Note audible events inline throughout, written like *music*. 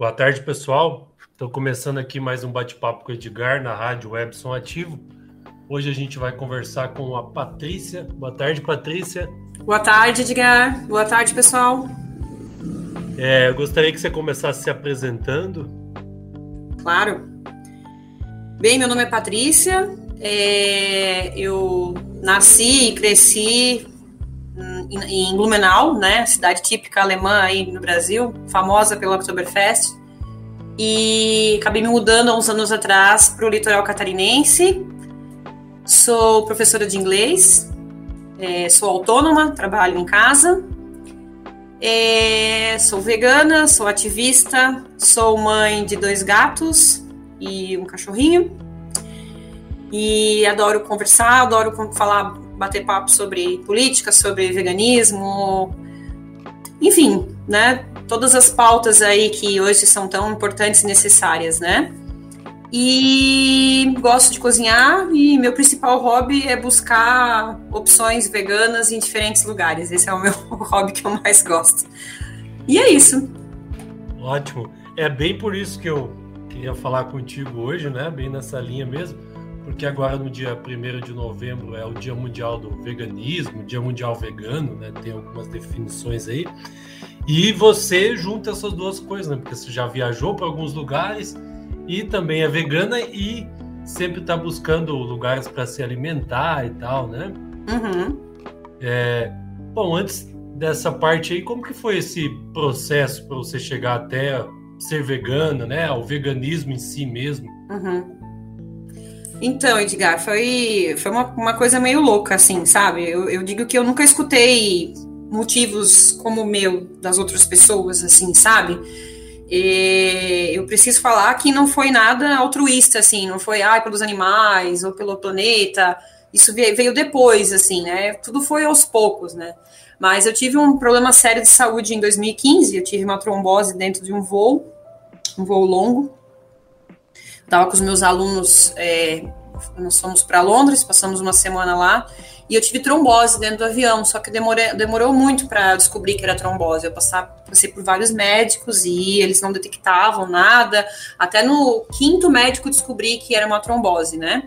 Boa tarde, pessoal. Estou começando aqui mais um bate-papo com o Edgar na Rádio Webson Ativo. Hoje a gente vai conversar com a Patrícia. Boa tarde, Patrícia. Boa tarde, Edgar. Boa tarde, pessoal. É, eu gostaria que você começasse se apresentando. Claro. Bem, meu nome é Patrícia. É, eu nasci e cresci em Blumenau, né, cidade típica alemã aí no Brasil, famosa pelo Oktoberfest. E acabei me mudando há uns anos atrás para o litoral catarinense. Sou professora de inglês, é, sou autônoma, trabalho em casa. É, sou vegana, sou ativista, sou mãe de dois gatos e um cachorrinho. E adoro conversar, adoro falar bater papo sobre política, sobre veganismo, enfim, né? Todas as pautas aí que hoje são tão importantes e necessárias, né? E gosto de cozinhar e meu principal hobby é buscar opções veganas em diferentes lugares. Esse é o meu *laughs* hobby que eu mais gosto. E é isso. Ótimo. É bem por isso que eu queria falar contigo hoje, né? Bem nessa linha mesmo porque agora no dia 1 de novembro é o Dia Mundial do Veganismo, Dia Mundial Vegano, né? Tem algumas definições aí. E você junta essas duas coisas, né? Porque você já viajou para alguns lugares e também é vegana e sempre está buscando lugares para se alimentar e tal, né? Uhum. É, bom, antes dessa parte aí, como que foi esse processo para você chegar até ser vegana, né? O veganismo em si mesmo? Uhum. Então, Edgar, foi, foi uma, uma coisa meio louca, assim, sabe? Eu, eu digo que eu nunca escutei motivos como o meu das outras pessoas, assim, sabe? E eu preciso falar que não foi nada altruísta, assim, não foi ai, pelos animais ou pelo planeta. Isso veio depois, assim, né? Tudo foi aos poucos, né? Mas eu tive um problema sério de saúde em 2015. Eu tive uma trombose dentro de um voo, um voo longo. Estava com os meus alunos, é, nós fomos para Londres, passamos uma semana lá, e eu tive trombose dentro do avião, só que demorei, demorou muito para descobrir que era trombose. Eu passar, passei por vários médicos e eles não detectavam nada. Até no quinto médico descobri que era uma trombose, né?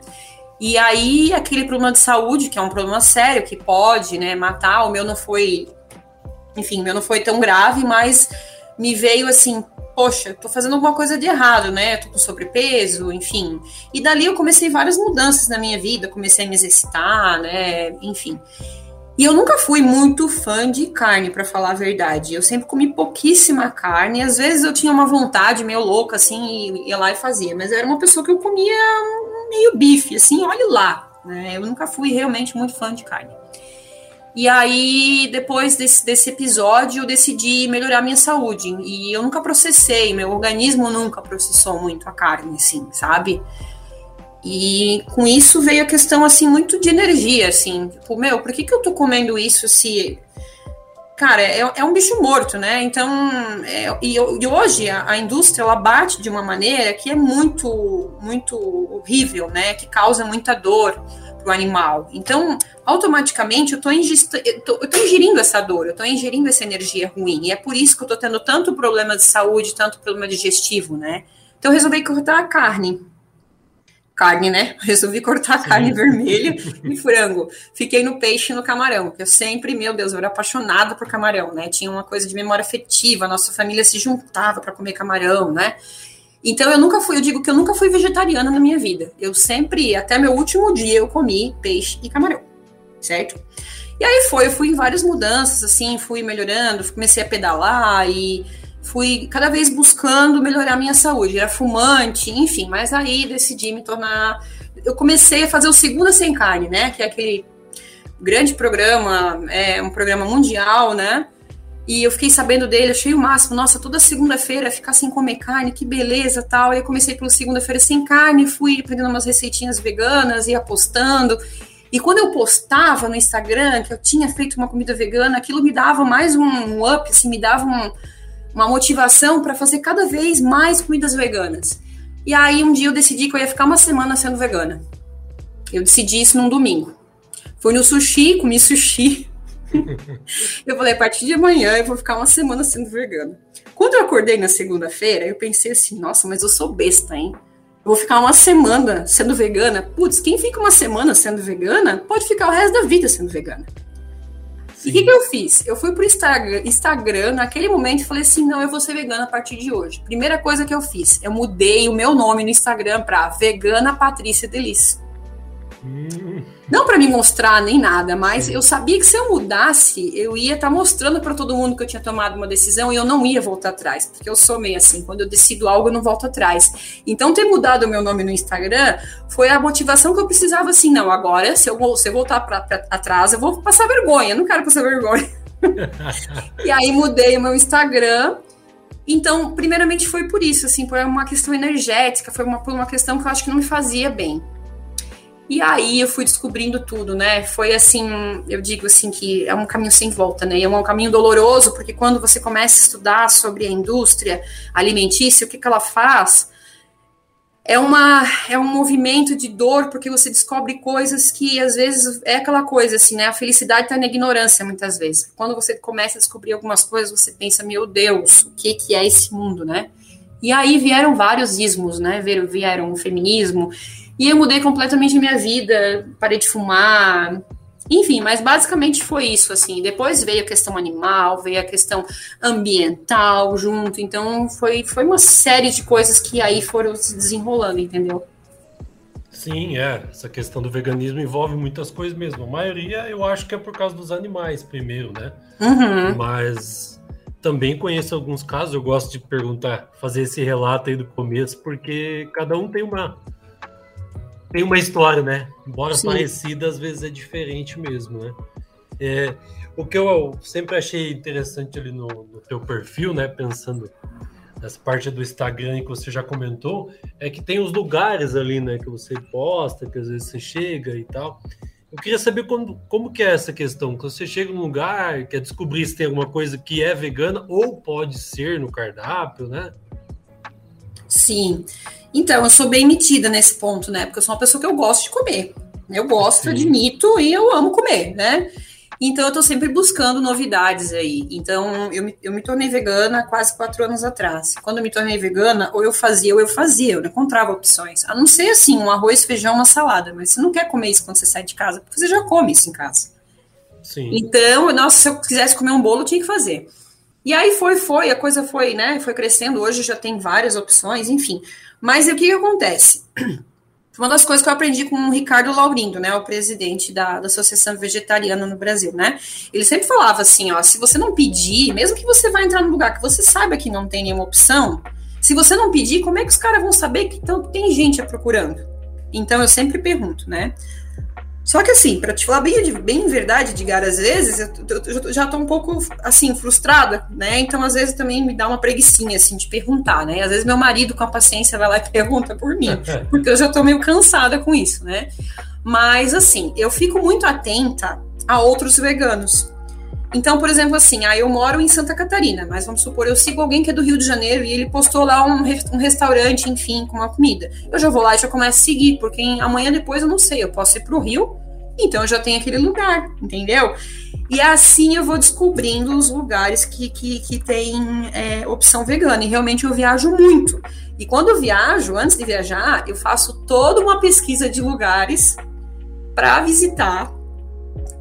E aí, aquele problema de saúde, que é um problema sério, que pode né, matar, o meu não foi. Enfim, o meu não foi tão grave, mas me veio assim, poxa, tô fazendo alguma coisa de errado, né? Tô com sobrepeso, enfim. E dali eu comecei várias mudanças na minha vida, comecei a me exercitar, né? Enfim. E eu nunca fui muito fã de carne, para falar a verdade. Eu sempre comi pouquíssima carne. Às vezes eu tinha uma vontade meio louca, assim, e ia lá e fazia. Mas eu era uma pessoa que eu comia meio bife, assim, olhe lá. Né? Eu nunca fui realmente muito fã de carne. E aí, depois desse, desse episódio, eu decidi melhorar minha saúde. E eu nunca processei, meu organismo nunca processou muito a carne, assim, sabe? E com isso veio a questão, assim, muito de energia, assim. Tipo, meu, por que, que eu tô comendo isso se. Cara, é, é um bicho morto, né? Então, é, e, e, hoje a, a, indústria, ela bate de uma maneira que é muito, muito horrível, né? Que causa muita dor para o animal. Então, automaticamente, eu estou ingerindo essa dor, eu estou ingerindo essa energia ruim. E é por isso que eu estou tendo tanto problema de saúde, tanto problema digestivo, né? Então, eu resolvi cortar a carne. Carne, né? *laughs* Resolvi cortar a carne vermelha *laughs* e frango. Fiquei no peixe e no camarão, que eu sempre, meu Deus, eu era apaixonada por camarão, né? Tinha uma coisa de memória afetiva, nossa família se juntava para comer camarão, né? Então eu nunca fui, eu digo que eu nunca fui vegetariana na minha vida. Eu sempre, até meu último dia, eu comi peixe e camarão, certo? E aí foi, eu fui em várias mudanças, assim, fui melhorando, comecei a pedalar e fui cada vez buscando melhorar minha saúde. Era fumante, enfim, mas aí decidi me tornar. Eu comecei a fazer o Segunda Sem Carne, né? Que é aquele grande programa, é um programa mundial, né? E eu fiquei sabendo dele, achei o máximo. Nossa, toda segunda-feira ficar sem comer carne, que beleza tal. E eu comecei pela segunda-feira sem carne, fui aprendendo umas receitinhas veganas, ia postando. E quando eu postava no Instagram que eu tinha feito uma comida vegana, aquilo me dava mais um up, assim, me dava um, uma motivação para fazer cada vez mais comidas veganas. E aí um dia eu decidi que eu ia ficar uma semana sendo vegana. Eu decidi isso num domingo. Fui no sushi, comi sushi *laughs* eu falei, a partir de amanhã eu vou ficar uma semana sendo vegana. Quando eu acordei na segunda-feira, eu pensei assim, nossa, mas eu sou besta, hein? Eu vou ficar uma semana sendo vegana. Putz, quem fica uma semana sendo vegana pode ficar o resto da vida sendo vegana. E o que, que, eu fiz? Eu fui pro Instagram, Instagram naquele momento e falei assim: não, eu vou ser vegana a partir de hoje. Primeira coisa que eu fiz, eu mudei o meu nome no Instagram para Vegana Patrícia Delice. Não para me mostrar nem nada, mas eu sabia que se eu mudasse, eu ia estar tá mostrando para todo mundo que eu tinha tomado uma decisão e eu não ia voltar atrás, porque eu sou meio assim, quando eu decido algo, eu não volto atrás. Então, ter mudado o meu nome no Instagram foi a motivação que eu precisava, assim, não, agora, se eu, se eu voltar para atrás, eu vou passar vergonha, eu não quero passar vergonha. *laughs* e aí, mudei o meu Instagram. Então, primeiramente foi por isso, assim, por uma questão energética, foi uma, por uma questão que eu acho que não me fazia bem. E aí eu fui descobrindo tudo, né? Foi assim, eu digo assim que é um caminho sem volta, né? É um caminho doloroso, porque quando você começa a estudar sobre a indústria alimentícia, o que, que ela faz, é, uma, é um movimento de dor, porque você descobre coisas que às vezes é aquela coisa assim, né? A felicidade está na ignorância muitas vezes. Quando você começa a descobrir algumas coisas, você pensa, meu Deus, o que, que é esse mundo, né? E aí vieram vários ismos, né? Vieram o feminismo e eu mudei completamente a minha vida, parei de fumar, enfim, mas basicamente foi isso, assim. Depois veio a questão animal, veio a questão ambiental junto, então foi, foi uma série de coisas que aí foram se desenrolando, entendeu? Sim, é. Essa questão do veganismo envolve muitas coisas mesmo. A maioria eu acho que é por causa dos animais, primeiro, né? Uhum. Mas também conheço alguns casos, eu gosto de perguntar, fazer esse relato aí do começo, porque cada um tem uma tem uma história, né? Embora Sim. parecida, às vezes é diferente mesmo, né? É, o que eu sempre achei interessante ali no, no teu perfil, né? Pensando nessa parte do Instagram que você já comentou, é que tem os lugares ali, né? Que você posta, que às vezes você chega e tal. Eu queria saber como, como que é essa questão. Quando você chega num lugar, quer descobrir se tem alguma coisa que é vegana ou pode ser no cardápio, né? Sim. Então, eu sou bem metida nesse ponto, né? Porque eu sou uma pessoa que eu gosto de comer. Eu gosto, Sim. admito, e eu amo comer, né? Então, eu tô sempre buscando novidades aí. Então, eu me, eu me tornei vegana quase quatro anos atrás. Quando eu me tornei vegana, ou eu fazia ou eu fazia, eu não encontrava opções. A não ser, assim, um arroz, feijão, uma salada. Mas você não quer comer isso quando você sai de casa, porque você já come isso em casa. Sim. Então, nossa, se eu quisesse comer um bolo, eu tinha que fazer. E aí foi, foi, a coisa foi, né, foi crescendo. Hoje já tem várias opções, enfim. Mas o que, que acontece? *clears throat* Uma das coisas que eu aprendi com o Ricardo Laurindo, né, o presidente da, da Associação Vegetariana no Brasil, né? Ele sempre falava assim, ó, se você não pedir, mesmo que você vá entrar num lugar que você saiba que não tem nenhuma opção, se você não pedir, como é que os caras vão saber que então, tem gente procurando? Então eu sempre pergunto, né? Só que assim, para te falar bem, bem verdade, Edgar, às vezes eu, eu, eu, já tô um pouco assim, frustrada, né? Então, às vezes também me dá uma preguiçinha assim de perguntar, né? Às vezes meu marido, com a paciência, vai lá e *laughs* pergunta por mim, porque eu já tô meio cansada com isso, né? Mas assim, eu fico muito atenta a outros veganos. Então, por exemplo, assim, ah, eu moro em Santa Catarina, mas vamos supor, eu sigo alguém que é do Rio de Janeiro e ele postou lá um, um restaurante, enfim, com uma comida. Eu já vou lá e já começo a seguir, porque amanhã depois eu não sei, eu posso ir para o Rio, então eu já tenho aquele lugar, entendeu? E assim eu vou descobrindo os lugares que, que, que tem é, opção vegana. E realmente eu viajo muito. E quando eu viajo, antes de viajar, eu faço toda uma pesquisa de lugares para visitar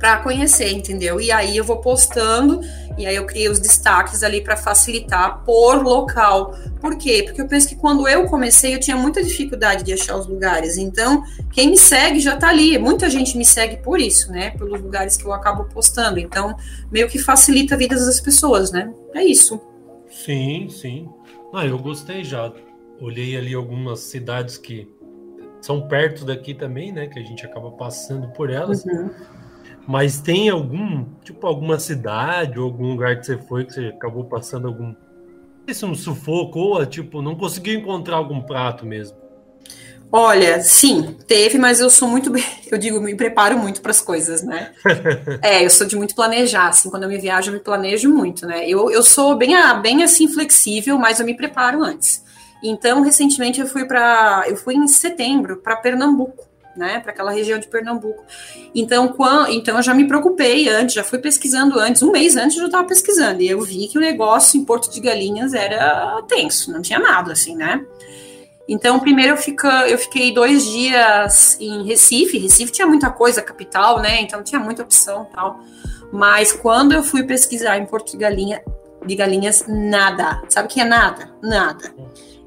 para conhecer, entendeu? E aí eu vou postando e aí eu criei os destaques ali para facilitar por local. Por quê? Porque eu penso que quando eu comecei eu tinha muita dificuldade de achar os lugares. Então, quem me segue já tá ali. Muita gente me segue por isso, né? Pelos lugares que eu acabo postando. Então, meio que facilita a vida das pessoas, né? É isso. Sim, sim. Ah, eu gostei já. Olhei ali algumas cidades que são perto daqui também, né? Que a gente acaba passando por elas. Uhum. Mas tem algum, tipo, alguma cidade ou algum lugar que você foi que você acabou passando algum. Esse um sufoco ou, tipo, não conseguiu encontrar algum prato mesmo? Olha, sim, teve, mas eu sou muito, *laughs* eu digo, me preparo muito para as coisas, né? *laughs* é, eu sou de muito planejar, assim, quando eu me viajo, eu me planejo muito, né? Eu, eu sou bem, bem assim flexível, mas eu me preparo antes. Então, recentemente eu fui para, eu fui em setembro para Pernambuco né, para aquela região de Pernambuco. Então, quando, então eu já me preocupei antes, já fui pesquisando antes, um mês antes eu já estava pesquisando, e eu vi que o negócio em Porto de Galinhas era tenso, não tinha nada assim, né? Então, primeiro eu, fica, eu fiquei dois dias em Recife. Recife tinha muita coisa, capital, né? Então tinha muita opção tal. Mas quando eu fui pesquisar em Porto de, Galinha, de Galinhas, nada. Sabe o que é nada? Nada.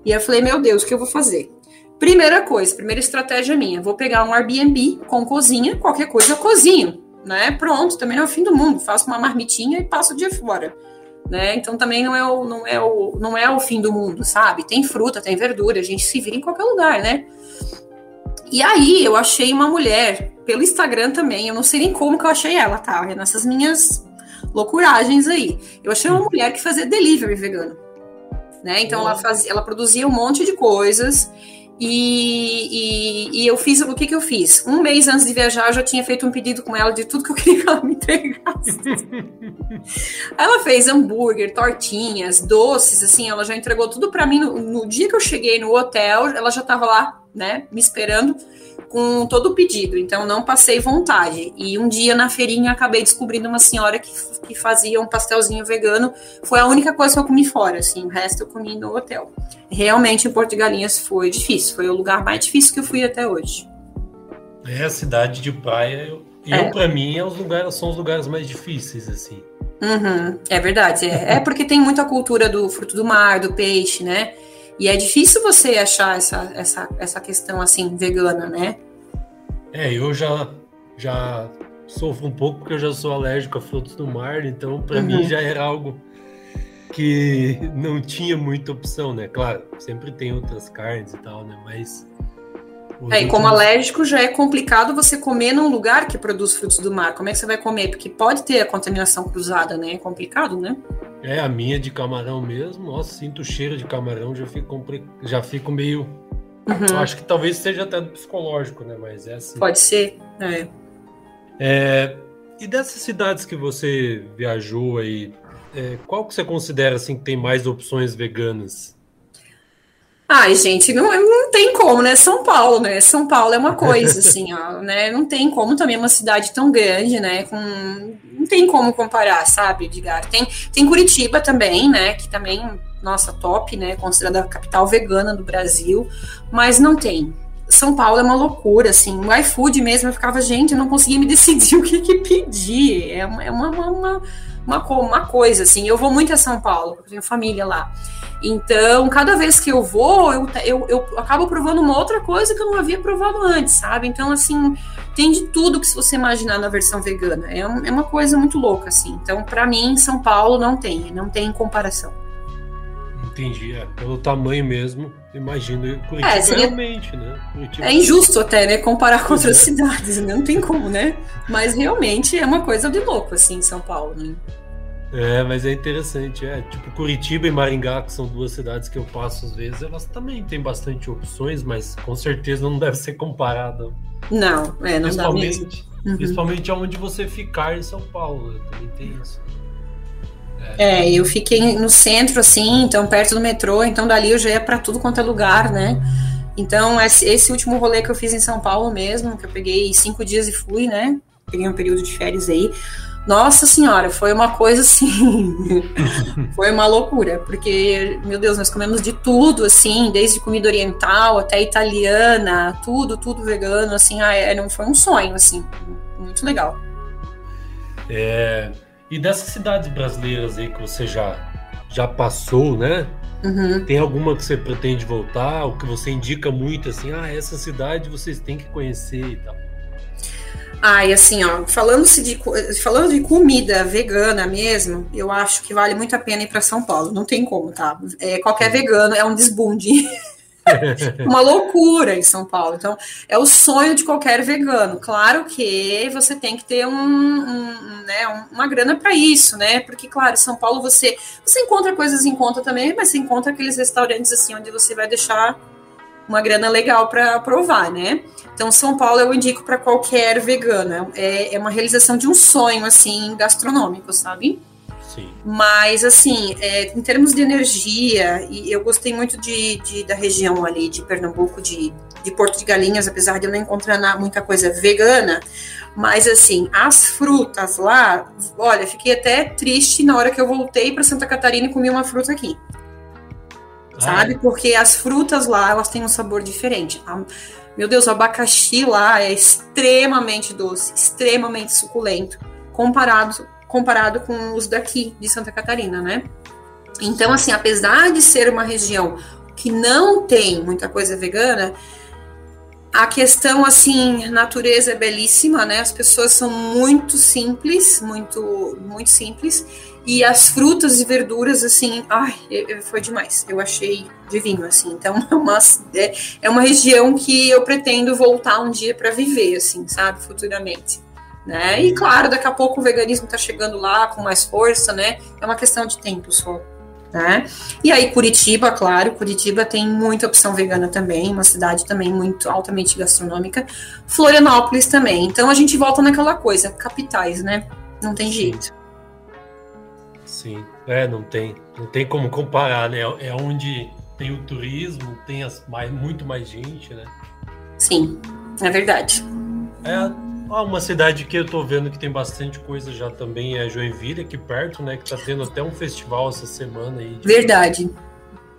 E eu falei, meu Deus, o que eu vou fazer? Primeira coisa, primeira estratégia minha, vou pegar um Airbnb com cozinha, qualquer coisa eu cozinho, né? Pronto, também não é o fim do mundo, faço uma marmitinha e passo o dia fora. Né? Então também não é, o, não, é o, não é o fim do mundo, sabe? Tem fruta, tem verdura, a gente se vira em qualquer lugar, né? E aí eu achei uma mulher pelo Instagram também, eu não sei nem como que eu achei ela, tá? Nessas minhas loucuragens aí. Eu achei uma mulher que fazia delivery vegano. Né? Então ela, fazia, ela produzia um monte de coisas e, e, e, eu fiz o que, que eu fiz? Um mês antes de viajar, eu já tinha feito um pedido com ela de tudo que eu *laughs* queria que ela me entregasse. *laughs* ela fez hambúrguer, tortinhas, doces, assim, ela já entregou tudo para mim. No, no, dia que eu cheguei no hotel, ela já estava lá, né, me esperando com todo o pedido, então não passei vontade. E um dia na feirinha acabei descobrindo uma senhora que, que fazia um pastelzinho vegano. Foi a única coisa que eu comi fora, assim, o resto eu comi no hotel. Realmente em Porto de Galinhas foi difícil, foi o lugar mais difícil que eu fui até hoje. É a cidade de praia, eu, é. eu para mim, é os lugares, são os lugares mais difíceis, assim. Uhum, é verdade. É, é porque tem muita cultura do fruto do mar, do peixe, né? E é difícil você achar essa, essa, essa questão assim, vegana, né? É, eu já, já sofro um pouco porque eu já sou alérgico a frutos do mar, então para uhum. mim já era algo que não tinha muita opção, né? Claro, sempre tem outras carnes e tal, né? Mas. É, e como alérgico já é complicado você comer num lugar que produz frutos do mar. Como é que você vai comer? Porque pode ter a contaminação cruzada, né? É complicado, né? É, a minha de camarão mesmo, nossa, sinto o cheiro de camarão, já fico, já fico meio. Uhum. acho que talvez seja até psicológico, né? Mas é assim. Pode ser, é. é e dessas cidades que você viajou aí, é, qual que você considera assim que tem mais opções veganas? Ai, gente, não, não tem como, né? São Paulo, né? São Paulo é uma *laughs* coisa, assim, ó, né? Não tem como também uma cidade tão grande, né? Com, não tem como comparar, sabe, Edgar? Tem, tem Curitiba também, né? Que também, nossa, top, né? Considerada a capital vegana do Brasil, mas não tem. São Paulo é uma loucura, assim. O iFood mesmo, eu ficava, gente, eu não conseguia me decidir *laughs* o que, que pedir. É, é uma, uma, uma, uma, coisa, assim. Eu vou muito a São Paulo, eu tenho família lá. Então, cada vez que eu vou, eu, eu, eu acabo provando uma outra coisa que eu não havia provado antes, sabe? Então, assim, tem de tudo que se você imaginar na versão vegana. É, é uma coisa muito louca, assim. Então, para mim, São Paulo não tem, não tem comparação. Entendi, é, pelo tamanho mesmo, imagino Curitiba é, seria... realmente, né? Curitiba... É injusto até, né, comparar com outras é. cidades, né? não tem como, né? Mas realmente é uma coisa de louco, assim, em São Paulo, né? É, mas é interessante. É, tipo, Curitiba e Maringá, que são duas cidades que eu passo às vezes, elas também têm bastante opções, mas com certeza não deve ser comparada. Não, é, não dá mesmo. Uhum. Principalmente aonde você ficar em São Paulo, né? também tem isso. É. é, eu fiquei no centro, assim, então perto do metrô, então dali eu já ia para tudo quanto é lugar, né? Então, esse, esse último rolê que eu fiz em São Paulo mesmo, que eu peguei cinco dias e fui, né? Peguei um período de férias aí nossa senhora, foi uma coisa assim, *laughs* foi uma loucura, porque, meu Deus, nós comemos de tudo, assim, desde comida oriental até italiana, tudo, tudo vegano, assim, ah, é, não foi um sonho, assim, muito legal. É, e dessas cidades brasileiras aí que você já, já passou, né? Uhum. Tem alguma que você pretende voltar, ou que você indica muito, assim, ah, essa cidade vocês têm que conhecer e tal? Ai, assim, ó, falando-se de, falando de comida vegana mesmo, eu acho que vale muito a pena ir para São Paulo. Não tem como, tá? É, qualquer vegano é um desbunde. *laughs* uma loucura em São Paulo. Então, é o sonho de qualquer vegano. Claro que você tem que ter um, um né, uma grana para isso, né? Porque, claro, em São Paulo você, você encontra coisas em conta também, mas você encontra aqueles restaurantes assim onde você vai deixar uma grana legal para provar, né? Então, São Paulo eu indico para qualquer vegana. É, é uma realização de um sonho, assim, gastronômico, sabe? Sim. Mas, assim, é, em termos de energia, e eu gostei muito de, de, da região ali de Pernambuco, de, de Porto de Galinhas, apesar de eu não encontrar muita coisa vegana, mas, assim, as frutas lá, olha, fiquei até triste na hora que eu voltei para Santa Catarina e comi uma fruta aqui. Ah, sabe? É? Porque as frutas lá, elas têm um sabor diferente. A, meu Deus, o abacaxi lá é extremamente doce, extremamente suculento, comparado, comparado com os daqui de Santa Catarina, né? Então, assim, apesar de ser uma região que não tem muita coisa vegana, a questão, assim, natureza é belíssima, né? As pessoas são muito simples, muito, muito simples. E as frutas e verduras, assim, ai, foi demais. Eu achei divino, assim. Então, *laughs* é uma, é, é uma região que eu pretendo voltar um dia para viver, assim, sabe, futuramente. Né? E claro, daqui a pouco o veganismo está chegando lá com mais força, né? É uma questão de tempo só. Né? E aí Curitiba, claro, Curitiba tem muita opção vegana também, uma cidade também muito altamente gastronômica. Florianópolis também. Então a gente volta naquela coisa, capitais, né? Não tem jeito. Sim, é, não tem, não tem como comparar, né? É onde tem o turismo, tem as, mais, muito mais gente, né? Sim, é verdade. É uma cidade que eu tô vendo que tem bastante coisa já também é Joinville, aqui perto, né? Que tá tendo até um festival essa semana aí. De... Verdade.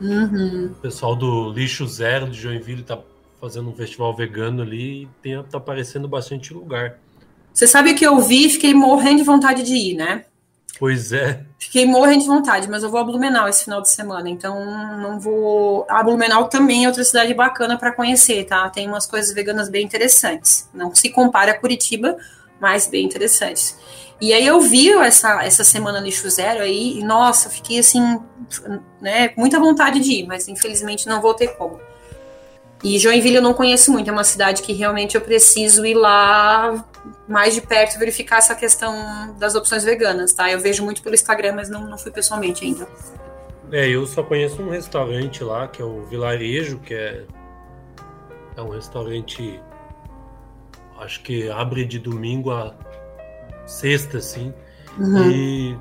Uhum. O pessoal do Lixo Zero de Joinville tá fazendo um festival vegano ali e tem, tá aparecendo bastante lugar. Você sabe que eu vi e fiquei morrendo de vontade de ir, né? Pois é. Fiquei morrendo de vontade, mas eu vou a Blumenau esse final de semana, então não vou. A Blumenau também é outra cidade bacana para conhecer, tá? Tem umas coisas veganas bem interessantes. Não se compara a Curitiba, mas bem interessantes. E aí eu vi essa, essa semana lixo zero aí, e nossa, fiquei assim, né, muita vontade de ir, mas infelizmente não vou ter como. E Joinville eu não conheço muito, é uma cidade que realmente eu preciso ir lá mais de perto verificar essa questão das opções veganas, tá? Eu vejo muito pelo Instagram, mas não, não fui pessoalmente ainda. É, eu só conheço um restaurante lá, que é o Vilarejo, que é, é um restaurante, acho que abre de domingo a sexta, assim, uhum. e,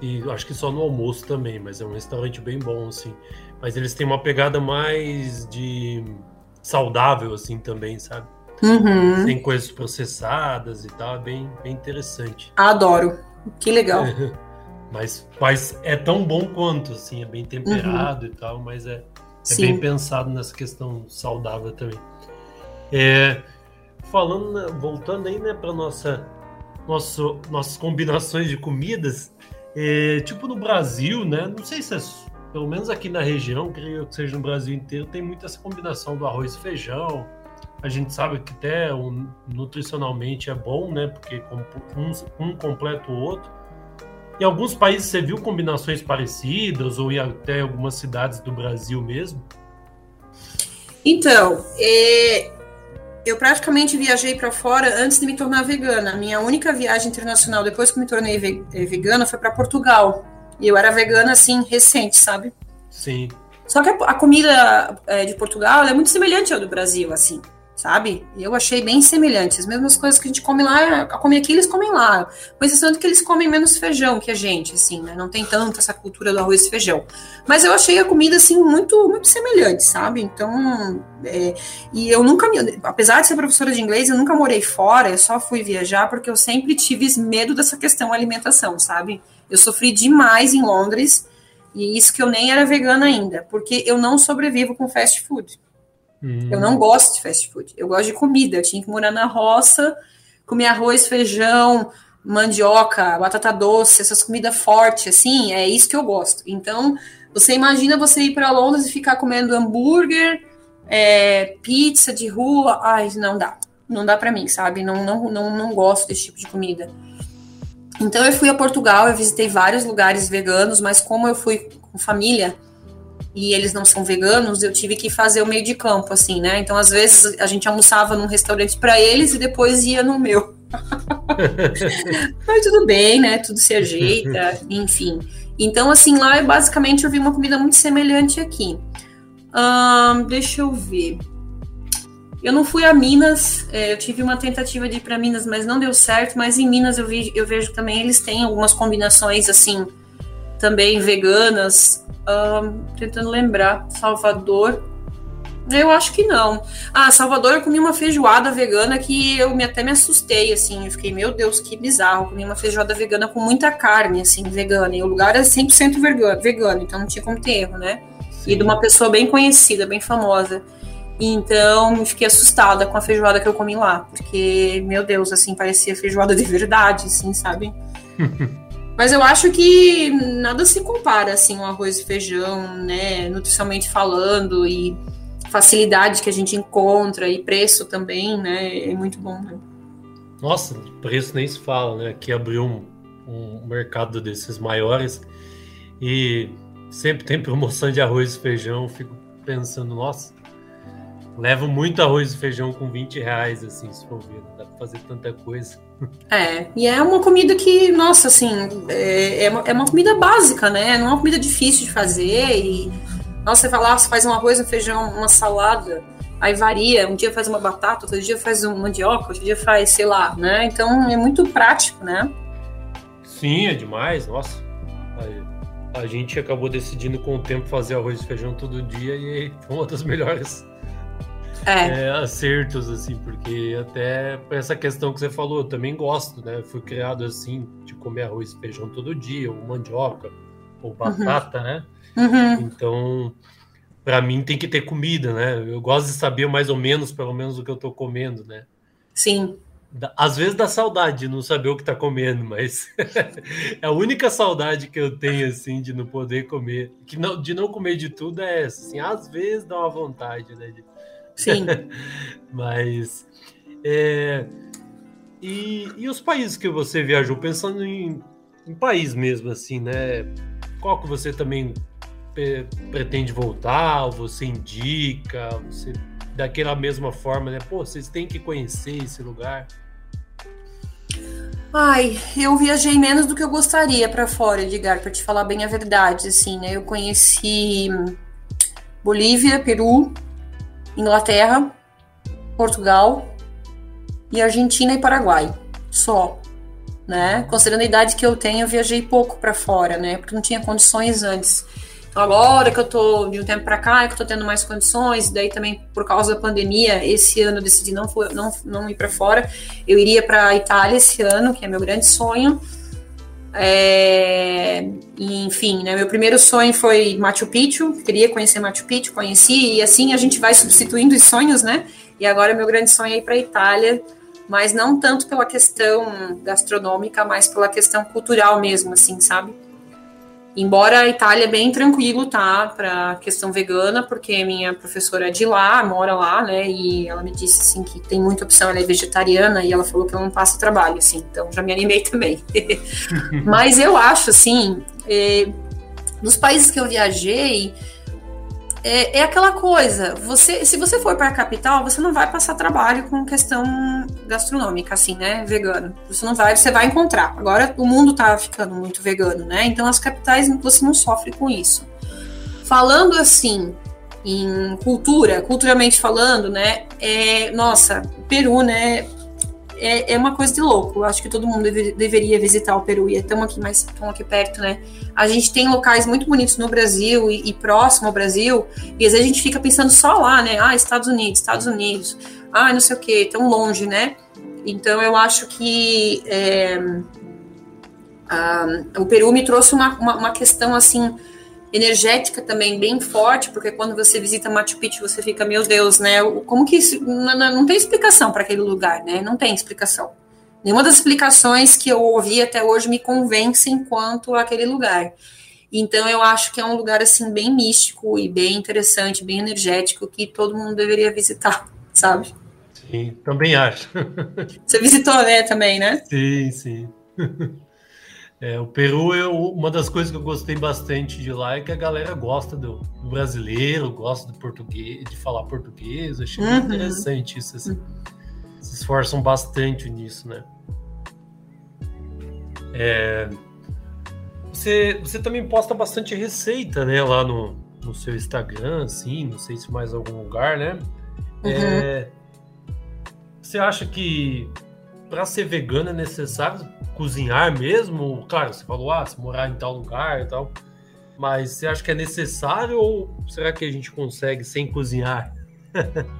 e acho que só no almoço também, mas é um restaurante bem bom, assim. Mas eles têm uma pegada mais de saudável, assim, também, sabe? Uhum. Sem coisas processadas e tal, é bem, bem interessante. Adoro. Que legal. *laughs* mas, mas é tão bom quanto, assim, é bem temperado uhum. e tal, mas é, é bem pensado nessa questão saudável também. É, falando, né, voltando aí, né, para nossa, nosso, nossas combinações de comidas, é, tipo no Brasil, né, não sei se é, pelo menos aqui na região, creio que seja no Brasil inteiro, tem muito essa combinação do arroz e feijão, a gente sabe que até nutricionalmente é bom, né? Porque um, um completa o outro. Em alguns países você viu combinações parecidas, ou até algumas cidades do Brasil mesmo? Então, é, eu praticamente viajei para fora antes de me tornar vegana. A minha única viagem internacional depois que me tornei é, vegana foi para Portugal. E eu era vegana assim, recente, sabe? Sim. Só que a, a comida é, de Portugal é muito semelhante ao do Brasil, assim sabe? Eu achei bem semelhante. As mesmas coisas que a gente come lá, come aqui, eles comem lá. Com exceção de que eles comem menos feijão que a gente, assim, né? Não tem tanto essa cultura do arroz e feijão. Mas eu achei a comida, assim, muito, muito semelhante, sabe? Então, é, e eu nunca, apesar de ser professora de inglês, eu nunca morei fora, eu só fui viajar porque eu sempre tive medo dessa questão alimentação, sabe? Eu sofri demais em Londres, e isso que eu nem era vegana ainda, porque eu não sobrevivo com fast food. Hum. Eu não gosto de fast food. Eu gosto de comida. Eu tinha que morar na roça, comer arroz, feijão, mandioca, batata doce, essas comidas fortes, assim, é isso que eu gosto. Então, você imagina você ir para Londres e ficar comendo hambúrguer, é, pizza de rua. Ai, não dá. Não dá para mim, sabe? Não, não, não, não gosto desse tipo de comida. Então, eu fui a Portugal, eu visitei vários lugares veganos, mas como eu fui com família, e eles não são veganos, eu tive que fazer o meio de campo, assim, né? Então, às vezes, a gente almoçava num restaurante para eles e depois ia no meu. *laughs* Mas tudo bem, né? Tudo se ajeita, enfim. Então, assim, lá basicamente eu vi uma comida muito semelhante aqui. deixa eu ver. Eu não fui a Minas, é, eu tive uma tentativa de ir para Minas, mas não deu certo. Mas em Minas eu, vi, eu vejo também eles têm algumas combinações assim também veganas. Tentando lembrar, Salvador. Eu acho que não. Ah, Salvador eu comi uma feijoada vegana que eu me, até me assustei, assim. Eu fiquei, meu Deus, que bizarro. Eu comi uma feijoada vegana com muita carne, assim, vegana. E o lugar é 100% vegano, vegano, então não tinha como ter erro, né? Sim. E de uma pessoa bem conhecida, bem famosa. Então, fiquei assustada com a feijoada que eu comi lá. Porque, meu Deus, assim, parecia feijoada de verdade, assim, sabe? *laughs* Mas eu acho que nada se compara, assim, um arroz e feijão, né? Nutricionalmente falando e facilidade que a gente encontra e preço também, né? É muito bom. Né? Nossa, preço nem se fala, né? Aqui abriu um, um mercado desses maiores e sempre tem promoção de arroz e feijão. Fico pensando, nossa, levo muito arroz e feijão com 20 reais, assim, se for ver. Não dá pra fazer tanta coisa. *laughs* É, e é uma comida que, nossa, assim, é, é, uma, é uma comida básica, né? Não é uma comida difícil de fazer e nossa, você vai lá, você faz um arroz, um feijão, uma salada, aí varia. Um dia faz uma batata, outro dia faz um mandioca, outro dia faz, sei lá, né? Então é muito prático, né? Sim, é demais, nossa. A, a gente acabou decidindo com o tempo fazer arroz e feijão todo dia e foi uma das melhores é. É, acertos, assim, porque até essa questão que você falou, eu também gosto, né? fui criado assim, de comer arroz e feijão todo dia, ou mandioca, ou uhum. batata, uhum. né? Uhum. Então, para mim tem que ter comida, né? Eu gosto de saber mais ou menos, pelo menos, o que eu tô comendo, né? Sim. Às vezes dá saudade de não saber o que tá comendo, mas *laughs* é a única saudade que eu tenho, assim, de não poder comer. Que não, de não comer de tudo é essa, assim, às vezes dá uma vontade, né? De... Sim. *laughs* mas. É... E, e os países que você viajou, pensando em, em país mesmo, assim, né? Qual que você também pretende voltar, você indica, você daquela mesma forma, né? Pô, vocês têm que conhecer esse lugar. Ai, eu viajei menos do que eu gostaria para fora, Edgar, para te falar bem a verdade, assim, né? Eu conheci Bolívia, Peru, Inglaterra, Portugal e Argentina e Paraguai, só, né? Considerando a idade que eu tenho, eu viajei pouco para fora, né? Porque não tinha condições antes agora que eu tô de um tempo para cá, é que eu tô tendo mais condições, daí também por causa da pandemia, esse ano eu decidi não, não, não ir para fora. Eu iria para Itália esse ano, que é meu grande sonho. É, enfim, né, meu primeiro sonho foi Machu Picchu, queria conhecer Machu Picchu, conheci, e assim a gente vai substituindo os sonhos, né? E agora meu grande sonho é ir para Itália, mas não tanto pela questão gastronômica, mas pela questão cultural mesmo, assim, sabe? Embora a Itália é bem tranquilo, tá, para questão vegana, porque minha professora é de lá, mora lá, né, e ela me disse, assim, que tem muita opção, ela é vegetariana, e ela falou que ela não passa trabalho, assim, então já me animei também. *laughs* Mas eu acho, assim, é, nos países que eu viajei, é, é, aquela coisa, você, se você for para a capital, você não vai passar trabalho com questão gastronômica, assim, né, vegano. Você não vai, você vai encontrar. Agora o mundo tá ficando muito vegano, né? Então as capitais você não sofre com isso. Falando assim em cultura, culturalmente falando, né? É, nossa, Peru, né? É, é uma coisa de louco. Eu acho que todo mundo deve, deveria visitar o Peru e estamos aqui mais estamos aqui perto, né? A gente tem locais muito bonitos no Brasil e, e, próximo ao Brasil, e às vezes a gente fica pensando só lá, né? Ah, Estados Unidos, Estados Unidos, ah, não sei o que, tão longe, né? Então eu acho que é, a, o Peru me trouxe uma, uma, uma questão assim energética também bem forte, porque quando você visita Machu Picchu, você fica, meu Deus, né? Como que isso, não, não tem explicação para aquele lugar, né? Não tem explicação. Nenhuma das explicações que eu ouvi até hoje me convencem quanto àquele lugar. Então eu acho que é um lugar assim bem místico e bem interessante, bem energético que todo mundo deveria visitar, *laughs* sabe? Sim, também acho. *laughs* Você visitou, né, também, né? Sim, sim. *laughs* É, o Peru, eu, uma das coisas que eu gostei bastante de lá é que a galera gosta do, do brasileiro, gosta do português, de falar português. Achei uhum. muito interessante isso. Assim. Se esforçam bastante nisso, né? É, você, você também posta bastante receita, né? Lá no, no seu Instagram, assim, não sei se mais algum lugar, né? Uhum. É, você acha que para ser vegano é necessário cozinhar mesmo? Claro, você falou, ah, se morar em tal lugar e tal. Mas você acha que é necessário ou será que a gente consegue sem cozinhar? *laughs*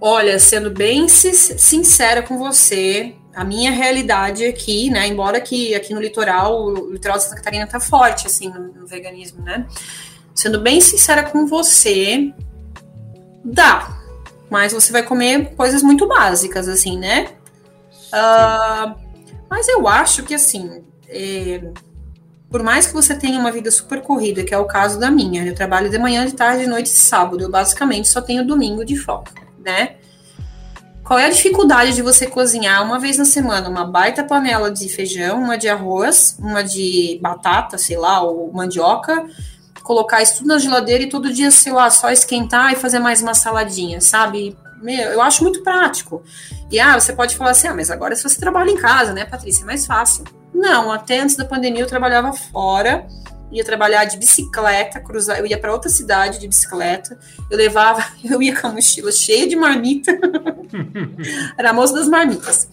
Olha, sendo bem sincera com você, a minha realidade aqui, né? Embora que aqui no litoral, o litoral de Santa Catarina tá forte, assim, no, veganismo, né? Sendo bem sincera com você, dá. Mas você vai comer coisas muito básicas, assim, né? Uh, mas eu acho que, assim, é, por mais que você tenha uma vida super corrida, que é o caso da minha, eu trabalho de manhã, de tarde, de noite e sábado, eu basicamente só tenho domingo de folga, né? Qual é a dificuldade de você cozinhar uma vez na semana uma baita panela de feijão, uma de arroz, uma de batata, sei lá, ou mandioca, colocar isso tudo na geladeira e todo dia, sei lá, só esquentar e fazer mais uma saladinha, sabe? Meu, eu acho muito prático. E ah, você pode falar assim: ah, mas agora se você trabalha em casa, né, Patrícia, é mais fácil. Não, até antes da pandemia eu trabalhava fora, ia trabalhar de bicicleta, cruzar, eu ia para outra cidade de bicicleta, eu levava, *laughs* eu ia com a mochila cheia de marmita, *laughs* era a moça das marmitas.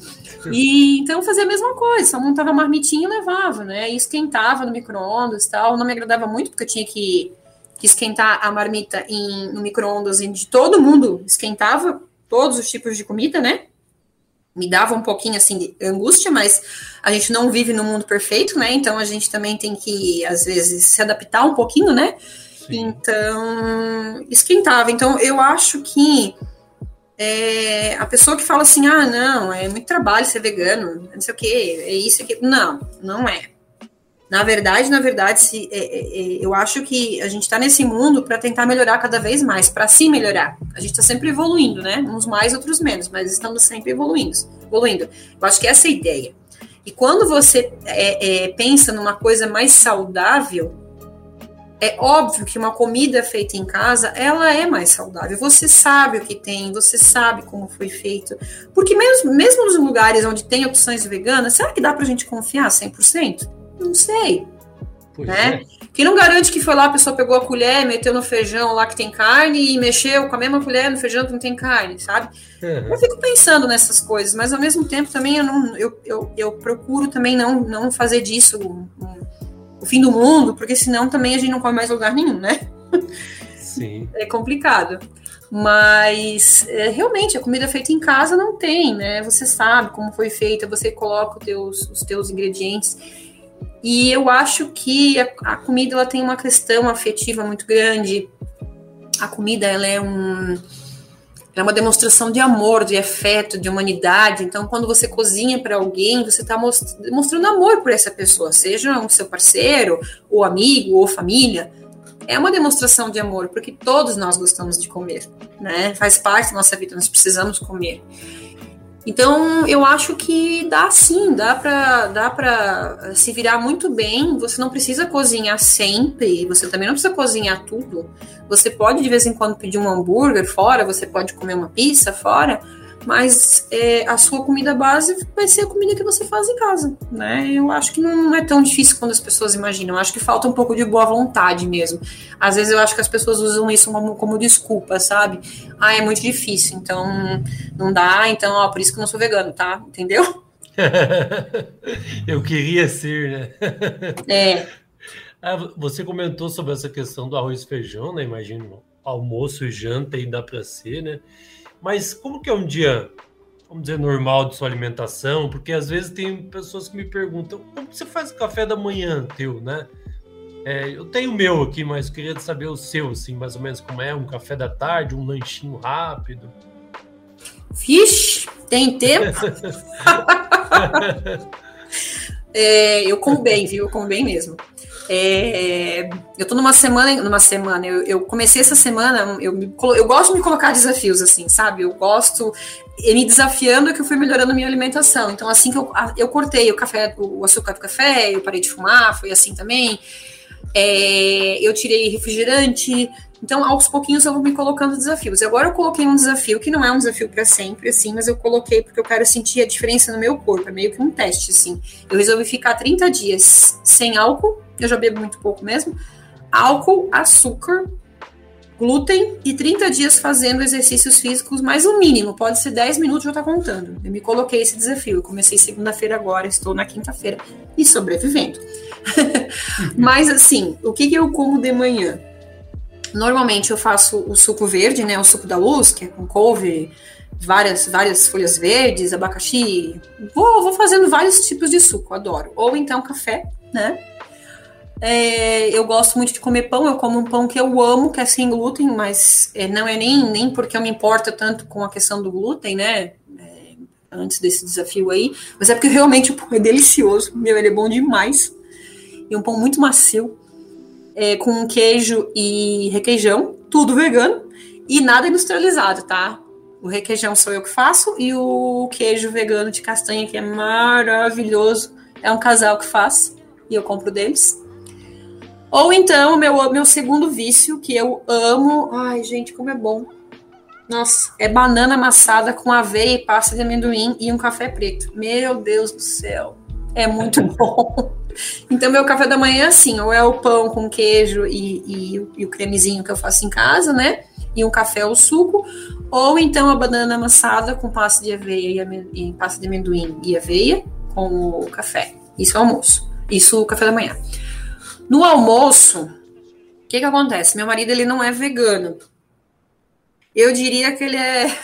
E então eu fazia a mesma coisa, só montava a marmitinha e levava, né? E esquentava no micro-ondas tal. Não me agradava muito, porque eu tinha que, que esquentar a marmita em, no micro-ondas, de todo mundo esquentava todos os tipos de comida, né? Me dava um pouquinho assim de angústia, mas a gente não vive no mundo perfeito, né? Então a gente também tem que às vezes se adaptar um pouquinho, né? Sim. Então esquentava. Então eu acho que é, a pessoa que fala assim, ah, não, é muito trabalho ser vegano, não sei o que, é isso aqui. Não, não é. Na verdade, na verdade, se, é, é, é eu acho que a gente está nesse mundo para tentar melhorar cada vez mais, para se melhorar. A gente está sempre evoluindo, né? Uns mais, outros menos, mas estamos sempre evoluindo. evoluindo. Eu acho que essa é a ideia. E quando você é, é, pensa numa coisa mais saudável, é óbvio que uma comida feita em casa, ela é mais saudável. Você sabe o que tem, você sabe como foi feito. Porque mesmo, mesmo nos lugares onde tem opções veganas, será que dá para a gente confiar 100%? Não sei. Pois né? É. Que não garante que foi lá, a pessoa pegou a colher, meteu no feijão lá que tem carne e mexeu com a mesma colher no feijão que não tem carne, sabe? Uhum. Eu fico pensando nessas coisas, mas ao mesmo tempo também eu, não, eu, eu, eu procuro também não, não fazer disso um, um, o fim do mundo, porque senão também a gente não come mais lugar nenhum, né? Sim. *laughs* É complicado. Mas é, realmente a comida feita em casa não tem, né? Você sabe como foi feita, você coloca os teus, os teus ingredientes. E eu acho que a, a, comida ela tem uma questão afetiva muito grande. A comida ela é um é uma demonstração de amor, de afeto, de humanidade. Então, quando você cozinha para alguém, você está mostrando amor por essa pessoa, seja o seu parceiro, ou amigo, ou família. É uma demonstração de amor, porque todos nós gostamos de comer, né? Faz parte da nossa vida, nós precisamos comer. Então, eu acho que dá sim, dá para dá para se virar muito bem. Você não precisa cozinhar sempre, você também não precisa cozinhar tudo. Você pode de vez em quando pedir um hambúrguer fora, você pode comer uma pizza fora, mas é, a sua comida base vai ser a comida que você faz em casa, né? Eu acho que não é tão difícil quando as pessoas imaginam. Eu acho que falta um pouco de boa vontade mesmo. Às vezes eu acho que as pessoas usam isso como, como desculpa, sabe? Ah, é muito difícil, então não dá, então, ó, por isso que eu não sou vegano, tá? Entendeu? *laughs* eu queria ser, né? É. *laughs* Ah, você comentou sobre essa questão do arroz e feijão, né? Imagino almoço e janta e dá para ser, né? Mas como que é um dia, vamos dizer, normal de sua alimentação? Porque às vezes tem pessoas que me perguntam como você faz o café da manhã teu, né? É, eu tenho o meu aqui, mas queria saber o seu, assim, mais ou menos como é, um café da tarde, um lanchinho rápido. Vixe, tem tempo? *laughs* *laughs* é, eu como bem, viu? Eu como bem mesmo. É, eu tô numa semana, numa semana, eu, eu comecei essa semana, eu, eu gosto de me colocar desafios, assim, sabe? Eu gosto, me desafiando que eu fui melhorando minha alimentação. Então, assim que eu, eu cortei o café, o açúcar do café, eu parei de fumar, foi assim também. É, eu tirei refrigerante, então, aos pouquinhos eu vou me colocando desafios. Agora eu coloquei um desafio que não é um desafio para sempre, assim, mas eu coloquei porque eu quero sentir a diferença no meu corpo, é meio que um teste, assim. Eu resolvi ficar 30 dias sem álcool, eu já bebo muito pouco mesmo. Álcool, açúcar, glúten e 30 dias fazendo exercícios físicos, mais o mínimo, pode ser 10 minutos, eu estou contando. Eu me coloquei esse desafio, eu comecei segunda-feira agora, estou na quinta-feira e sobrevivendo. *laughs* Mas assim, o que, que eu como de manhã? Normalmente eu faço o suco verde, né, o suco da luz, que é com couve, várias, várias folhas verdes, abacaxi. Vou, vou fazendo vários tipos de suco, adoro. Ou então café, né? É, eu gosto muito de comer pão, eu como um pão que eu amo, que é sem glúten, mas é, não é nem, nem porque eu me importo tanto com a questão do glúten, né? É, antes desse desafio aí, mas é porque realmente o pão é delicioso, meu, ele é bom demais. E um pão muito macio, é, com queijo e requeijão, tudo vegano e nada industrializado, tá? O requeijão sou eu que faço e o queijo vegano de castanha, que é maravilhoso, é um casal que faz e eu compro deles. Ou então, meu, meu segundo vício, que eu amo. Ai, gente, como é bom. Nossa, é banana amassada com aveia e pasta de amendoim e um café preto. Meu Deus do céu. É muito *laughs* bom. Então, meu café da manhã é assim: ou é o pão com queijo e, e, e o cremezinho que eu faço em casa, né? E um café ou suco. Ou então a banana amassada com pasta de aveia e, e pasta de amendoim e aveia com o café. Isso é o almoço. Isso o café da manhã. No almoço, o que que acontece? Meu marido ele não é vegano. Eu diria que ele é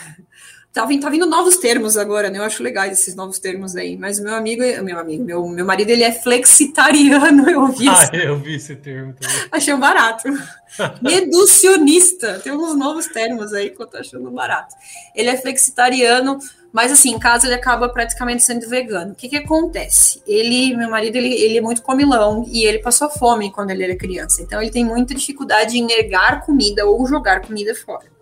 Tá vindo, tá vindo novos termos agora, né? Eu acho legais esses novos termos aí. Mas meu amigo, meu amigo, meu, meu marido, ele é flexitariano, *laughs* eu vi. Ah, eu vi esse termo também. Achei um barato. *laughs* Reducionista. Tem uns novos termos aí que eu tô achando barato. Ele é flexitariano, mas assim, em casa ele acaba praticamente sendo vegano. O que que acontece? Ele, meu marido, ele, ele é muito comilão e ele passou fome quando ele era criança. Então ele tem muita dificuldade em negar comida ou jogar comida fora.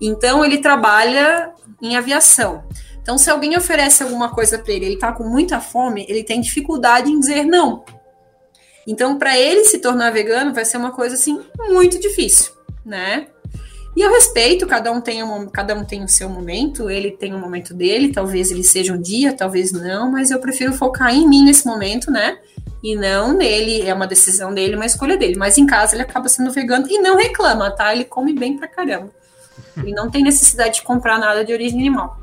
Então ele trabalha em aviação. Então, se alguém oferece alguma coisa para ele, ele está com muita fome, ele tem dificuldade em dizer não. Então, para ele se tornar vegano, vai ser uma coisa assim muito difícil, né? E eu respeito, cada um tem um, cada um tem o seu momento, ele tem um momento dele, talvez ele seja um dia, talvez não, mas eu prefiro focar em mim nesse momento, né? E não nele, é uma decisão dele, uma escolha dele. Mas em casa ele acaba sendo vegano e não reclama, tá? Ele come bem pra caramba. Ele não tem necessidade de comprar nada de origem animal.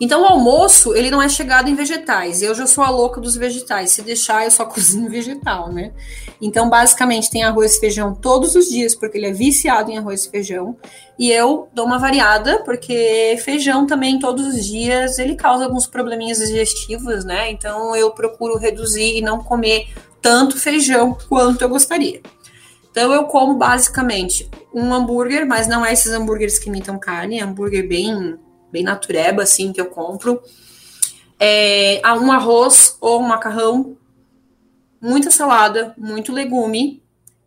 Então, o almoço, ele não é chegado em vegetais. Eu já sou a louca dos vegetais. Se deixar, eu só *laughs* cozinho vegetal, né? Então, basicamente, tem arroz e feijão todos os dias, porque ele é viciado em arroz e feijão. E eu dou uma variada, porque feijão também, todos os dias, ele causa alguns probleminhas digestivos, né? Então, eu procuro reduzir e não comer tanto feijão quanto eu gostaria. Então eu como basicamente um hambúrguer, mas não é esses hambúrgueres que imitam carne, é hambúrguer bem, bem natureba, assim, que eu compro. É, um arroz ou um macarrão, muita salada, muito legume.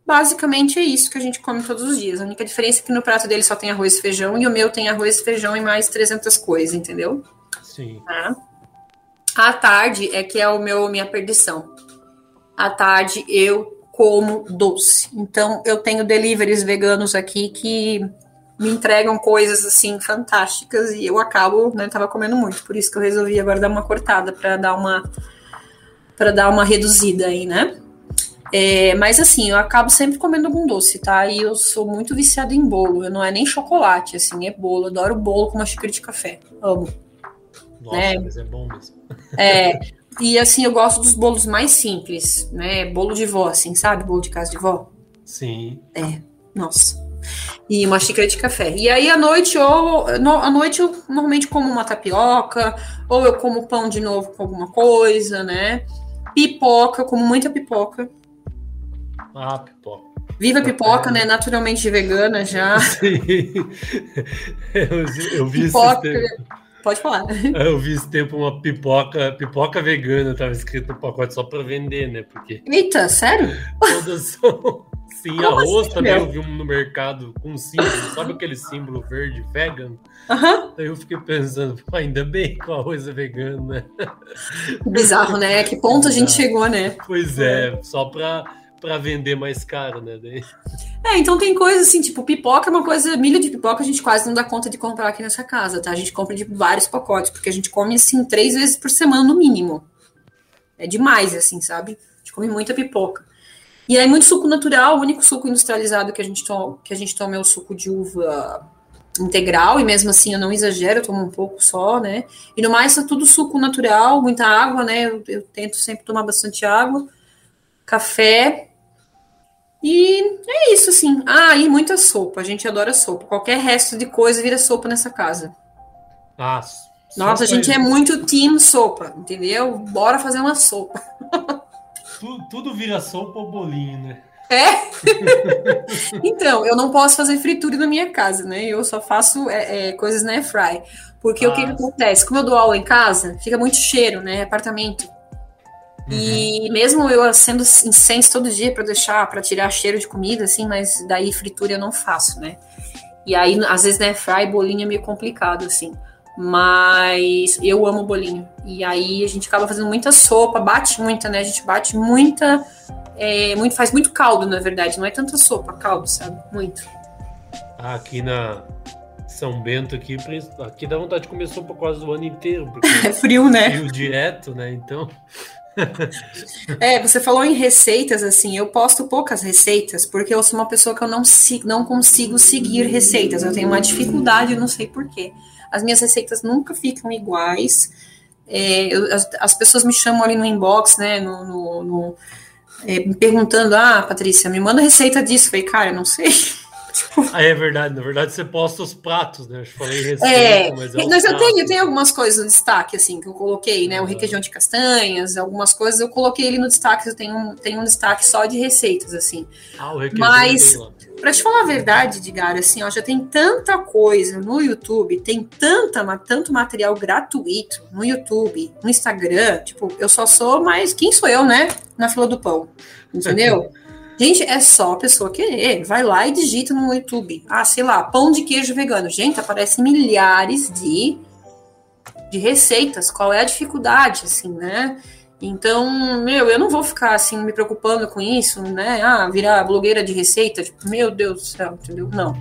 Basicamente é isso que a gente come todos os dias. A única diferença é que no prato dele só tem arroz e feijão e o meu tem arroz, feijão e mais 300 coisas, entendeu? Sim. É. À tarde é que é o meu minha perdição. À tarde eu como doce. Então, eu tenho deliveries veganos aqui que me entregam coisas assim fantásticas e eu acabo, né, tava comendo muito, por isso que eu resolvi agora dar uma cortada para dar uma para dar uma reduzida aí, né? É, mas assim, eu acabo sempre comendo algum doce, tá? E eu sou muito viciada em bolo. Eu não é nem chocolate, assim, é bolo. Eu adoro bolo com uma xícara de café. Amo. Nossa, né? mas é bom mesmo. É, *laughs* E assim, eu gosto dos bolos mais simples, né? Bolo de vó, assim, sabe? Bolo de casa de vó. Sim. É, nossa. E uma xícara de café. E aí, à noite, ou no, à noite eu normalmente como uma tapioca, ou eu como pão de novo com alguma coisa, né? Pipoca, como muita pipoca. Ah, pipoca. Viva pipoca, né? Naturalmente vegana já. Sim. Eu, *laughs* eu vi pipoca. Pode falar. *laughs* Eu vi esse tempo uma pipoca, pipoca vegana, tava escrito no pacote só para vender, né? Porque. Eita, sério? Todas são. *laughs* Sim, Como arroz assim, também meu? eu vi um no mercado com um símbolo, sabe aquele símbolo verde vegan? Uhum. Daí eu fiquei pensando, ainda bem que o arroz é vegano, né? Bizarro, né? Que ponto a gente chegou, né? Pois é, só para para vender mais caro, né? Daí... É, então tem coisa assim, tipo, pipoca é uma coisa, milho de pipoca a gente quase não dá conta de comprar aqui nessa casa, tá? A gente compra de vários pacotes, porque a gente come assim três vezes por semana no mínimo. É demais, assim, sabe? A gente come muita pipoca. E aí, muito suco natural, o único suco industrializado que a gente toma, que a gente toma é o suco de uva integral, e mesmo assim eu não exagero, eu tomo um pouco só, né? E no mais, é tudo suco natural, muita água, né? Eu, eu tento sempre tomar bastante água, café. E é isso, assim. Ah, e muita sopa. A gente adora sopa. Qualquer resto de coisa vira sopa nessa casa. Ah, Nossa, a gente é muito team sopa, entendeu? Bora fazer uma sopa. tudo, tudo vira sopa ou bolinho, né? É? *laughs* então, eu não posso fazer fritura na minha casa, né? Eu só faço é, é, coisas na fry. Porque ah. o que, que, acontece? Como eu dou aula em casa, fica muito cheiro, né? Apartamento. Uhum. E mesmo eu acendo incenso todo dia para deixar, para tirar cheiro de comida, assim, mas daí fritura eu não faço, né? E aí, às vezes, né, fry bolinho é meio complicado, assim. Mas eu amo bolinho. E aí a gente acaba fazendo muita sopa, bate muita, né? A gente bate muita. É, muito, faz muito caldo, na verdade. Não é tanta sopa, caldo, sabe? Muito. Ah, aqui na São Bento, aqui, aqui dá vontade de comer sopa quase o ano inteiro. *laughs* É frio, né? Frio direto, né? Então. É, você falou em receitas, assim, eu posto poucas receitas, porque eu sou uma pessoa que eu não, não consigo seguir receitas. Eu tenho uma dificuldade, eu não sei porquê. As minhas receitas nunca ficam iguais. É, eu, as, as, pessoas me chamam ali no inbox, né, no, no, no é, me perguntando, ah, Patrícia, me manda receita disso. Eu falei, cara, eu não sei. *laughs* Ah, é verdade. Na verdade, você posta os pratos, né? Eu falei receita, é, mas, é mas eu tenho, tenho algumas coisas no destaque, assim, que eu coloquei, né? O requeijão de castanhas, algumas coisas eu coloquei ali no destaque. Eu tenho um, tenho um destaque só de receitas, assim. Ah, o requeijão mas, Pra te falar a verdade, Edgar, assim, ó, já tem tanta coisa no YouTube, tem tanta, tanto material gratuito no YouTube, no Instagram, tipo, eu só sou mais. Quem sou eu, né? Na fila do pão. Entendeu? *laughs* Gente, é só a pessoa querer. Vai lá e digita no YouTube. Ah, sei lá, pão de queijo vegano. Gente, aparecem milhares de, de receitas. Qual é a dificuldade, assim, né? Então, meu, eu não vou ficar assim me preocupando com isso, né? Ah, virar blogueira de receita, tipo, meu Deus do céu, entendeu? Não.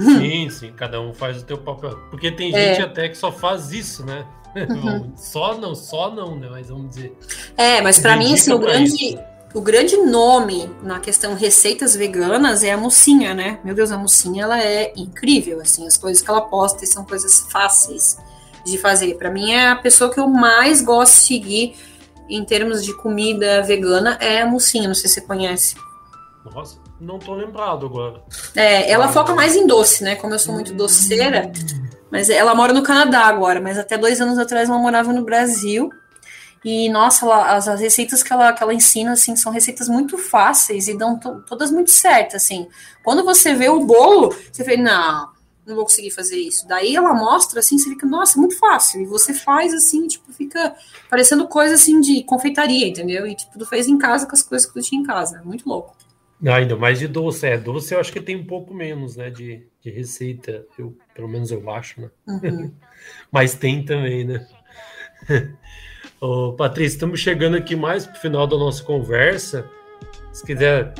Sim, sim, cada um faz o teu papel. Porque tem é. gente até que só faz isso, né? Uhum. *laughs* só não, só não, né? Mas vamos dizer. É, mas para mim, assim, o grande, o grande nome na questão receitas veganas é a mocinha, né? Meu Deus, a mocinha, ela é incrível, assim, as coisas que ela posta são coisas fáceis de fazer. Para mim, é a pessoa que eu mais gosto de seguir em termos de comida vegana é a Mocinha, não sei se você conhece. Nossa, não tô lembrado agora. É, ela ah, foca mais em doce, né? Como eu sou muito doceira, mas ela mora no Canadá agora, mas até dois anos atrás ela morava no Brasil. E, nossa, ela, as, as, receitas que ela, que ela ensina, assim, são receitas muito fáceis e dão todas muito certas, assim. Quando você vê o bolo, você vê, não, não vou conseguir fazer isso. Daí ela mostra assim, você fica, nossa, muito fácil. E você faz assim, tipo, fica parecendo coisa assim de confeitaria, entendeu? E tipo, tu fez em casa com as coisas que tu tinha em casa. Muito louco. Ah, ainda mais de doce. É, doce eu acho que tem um pouco menos, né, de, de receita. Eu, pelo menos eu acho, né? Uhum. *laughs* Mas tem também, né? *laughs* Ô, Patrícia, estamos chegando aqui mais pro final da nossa conversa. Se quiser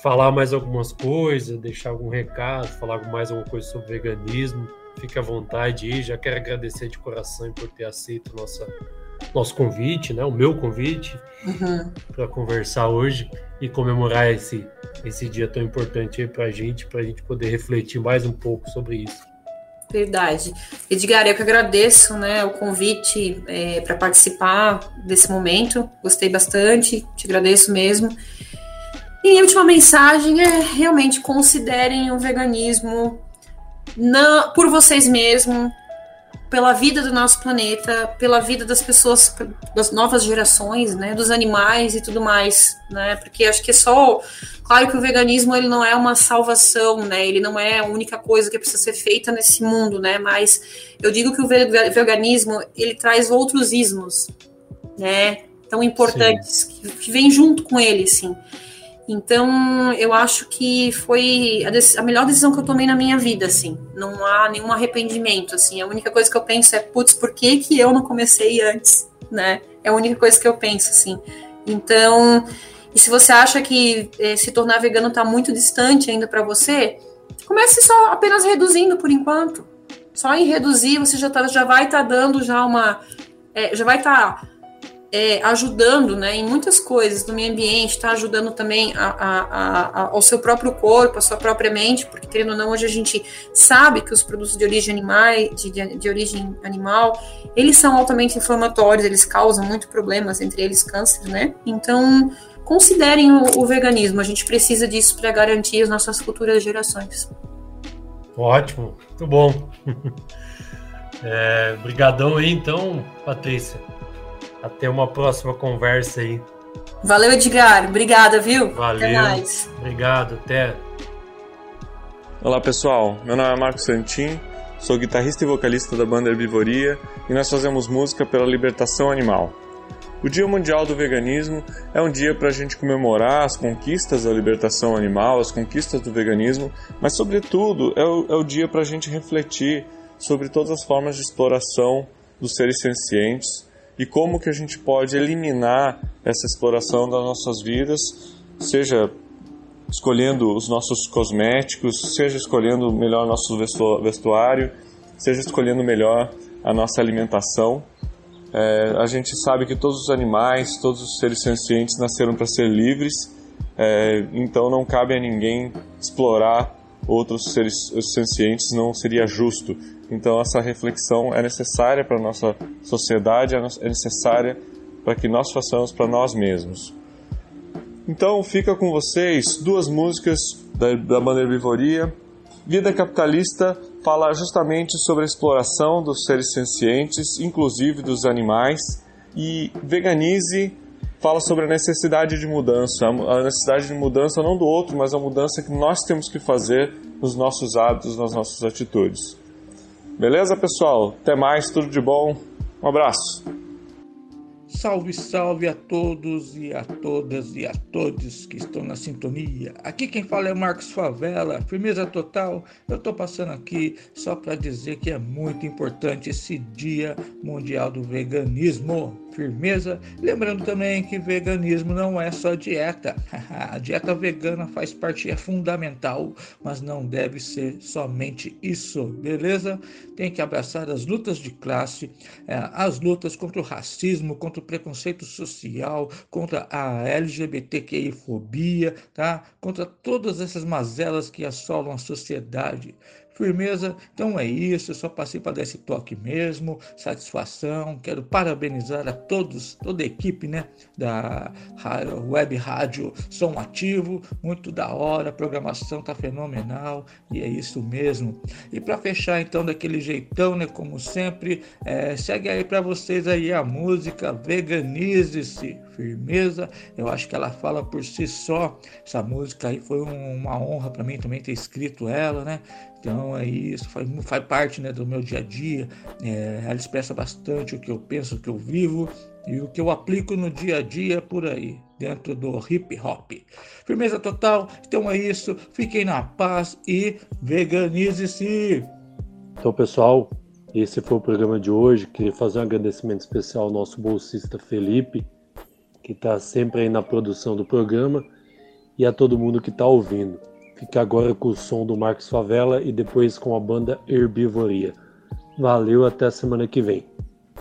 falar mais algumas coisas, deixar algum recado, falar mais alguma coisa sobre veganismo, fique à vontade aí. Já quero agradecer de coração por ter aceito nossa, nosso convite, né? O meu convite uhum. para conversar hoje e comemorar esse, esse dia tão importante para a gente, para a gente poder refletir mais um pouco sobre isso. Verdade. Edgar, eu que agradeço né, o convite é, para participar desse momento. Gostei bastante, te agradeço mesmo. E a última mensagem é realmente considerem o veganismo na, por vocês mesmos, pela vida do nosso planeta, pela vida das pessoas, das novas gerações, né, dos animais e tudo mais, né? Porque acho que é só, claro que o veganismo ele não é uma salvação, né? Ele não é a única coisa que precisa ser feita nesse mundo, né? Mas eu digo que o veganismo ele traz outros ismos, né? Tão importantes que, que vêm junto com ele, sim. Então, eu acho que foi a, a, melhor decisão que eu tomei na minha vida, assim. Não há nenhum arrependimento, assim. A única coisa que eu penso é, putz, por que, que eu não comecei antes, né? É a única coisa que eu penso, assim. Então, e se você acha que eh, se tornar vegano está muito distante ainda para você, comece só apenas reduzindo por enquanto. Só em reduzir você já, tá, já vai estar tá dando já uma... É, já vai estar... Tá, é, ajudando né, em muitas coisas do meio ambiente, está ajudando também a, a, a, ao seu próprio corpo, à sua própria mente, porque querendo ou não, hoje a gente sabe que os produtos de origem animal, de, de, origem animal, eles são altamente inflamatórios, eles causam muito problemas, entre eles câncer, né? Então, considerem o, o veganismo, a gente precisa disso para garantir as nossas futuras gerações. Ótimo, muito bom. *laughs* É, brigadão aí, então, Patrícia. Até uma próxima conversa aí. Valeu, Edgar. Obrigada, viu? Valeu. Até mais. Obrigado, até. Olá, pessoal. Meu nome é Marcos Santin, sou guitarrista e vocalista da banda Herbivoria e nós fazemos música pela libertação animal. O Dia Mundial do Veganismo é um dia para a gente comemorar as conquistas da libertação animal, as conquistas do veganismo, mas, sobretudo, é o, é o dia para a gente refletir sobre todas as formas de exploração dos seres sencientes e como que a gente pode eliminar essa exploração das nossas vidas, seja escolhendo os nossos cosméticos, seja escolhendo melhor nosso vestuário, seja escolhendo melhor a nossa alimentação. É, a gente sabe que todos os animais, todos os seres sencientes nasceram para ser livres, é, então não cabe a ninguém explorar outros seres sencientes, não seria justo. Então essa reflexão é necessária para nossa sociedade, é, é necessária para que nós façamos para nós mesmos. Então fica com vocês duas músicas da, da banda Herbivoria. Vida Capitalista fala justamente sobre a exploração dos seres sencientes, inclusive dos animais, e Veganize fala sobre a necessidade de mudança, a necessidade de mudança não do outro, mas a mudança que nós temos que fazer nos nossos hábitos, nas nossas atitudes. Beleza, pessoal? Até mais, tudo de bom. Um abraço. Salve, salve a todos e a todas e a todos que estão na sintonia. Aqui quem fala é Marcos Favela, firmeza total. Eu estou passando aqui só para dizer que é muito importante esse Dia Mundial do Veganismo firmeza. Lembrando também que veganismo não é só dieta. *laughs* A dieta vegana faz parte, é fundamental, mas não deve ser somente isso, beleza? Tem que abraçar as lutas de classe, é, as lutas contra o racismo, contra o preconceito social, contra a LGBTQI-fobia, tá? Contra todas essas mazelas que assolam a sociedade. Firmeza? Então é isso, eu só passei para dar esse toque mesmo, satisfação. Quero parabenizar a todos, toda a equipe né, da Web Rádio Som Ativo, muito da hora, a programação tá fenomenal e é isso mesmo. E para fechar então daquele jeitão, né, como sempre, é, segue aí para vocês aí a música Veganize-se, firmeza. Eu acho que ela fala por si só. Essa música aí foi um, uma honra para mim também ter escrito ela, né? Então é isso, faz, faz parte né, do meu dia a dia. É, ela expressa bastante o que eu penso, o que eu vivo e o que eu aplico no dia a dia por aí, dentro do hip hop. Firmeza total, então é isso. Fiquem na paz e veganize-se. Então, pessoal, esse foi o programa de hoje. Queria fazer um agradecimento especial ao nosso bolsista Felipe, que está sempre aí na produção do programa, e a todo mundo que está ouvindo. Fica agora com o som do Marcos Favela e depois com a banda Herbivoria. Valeu, até semana que vem.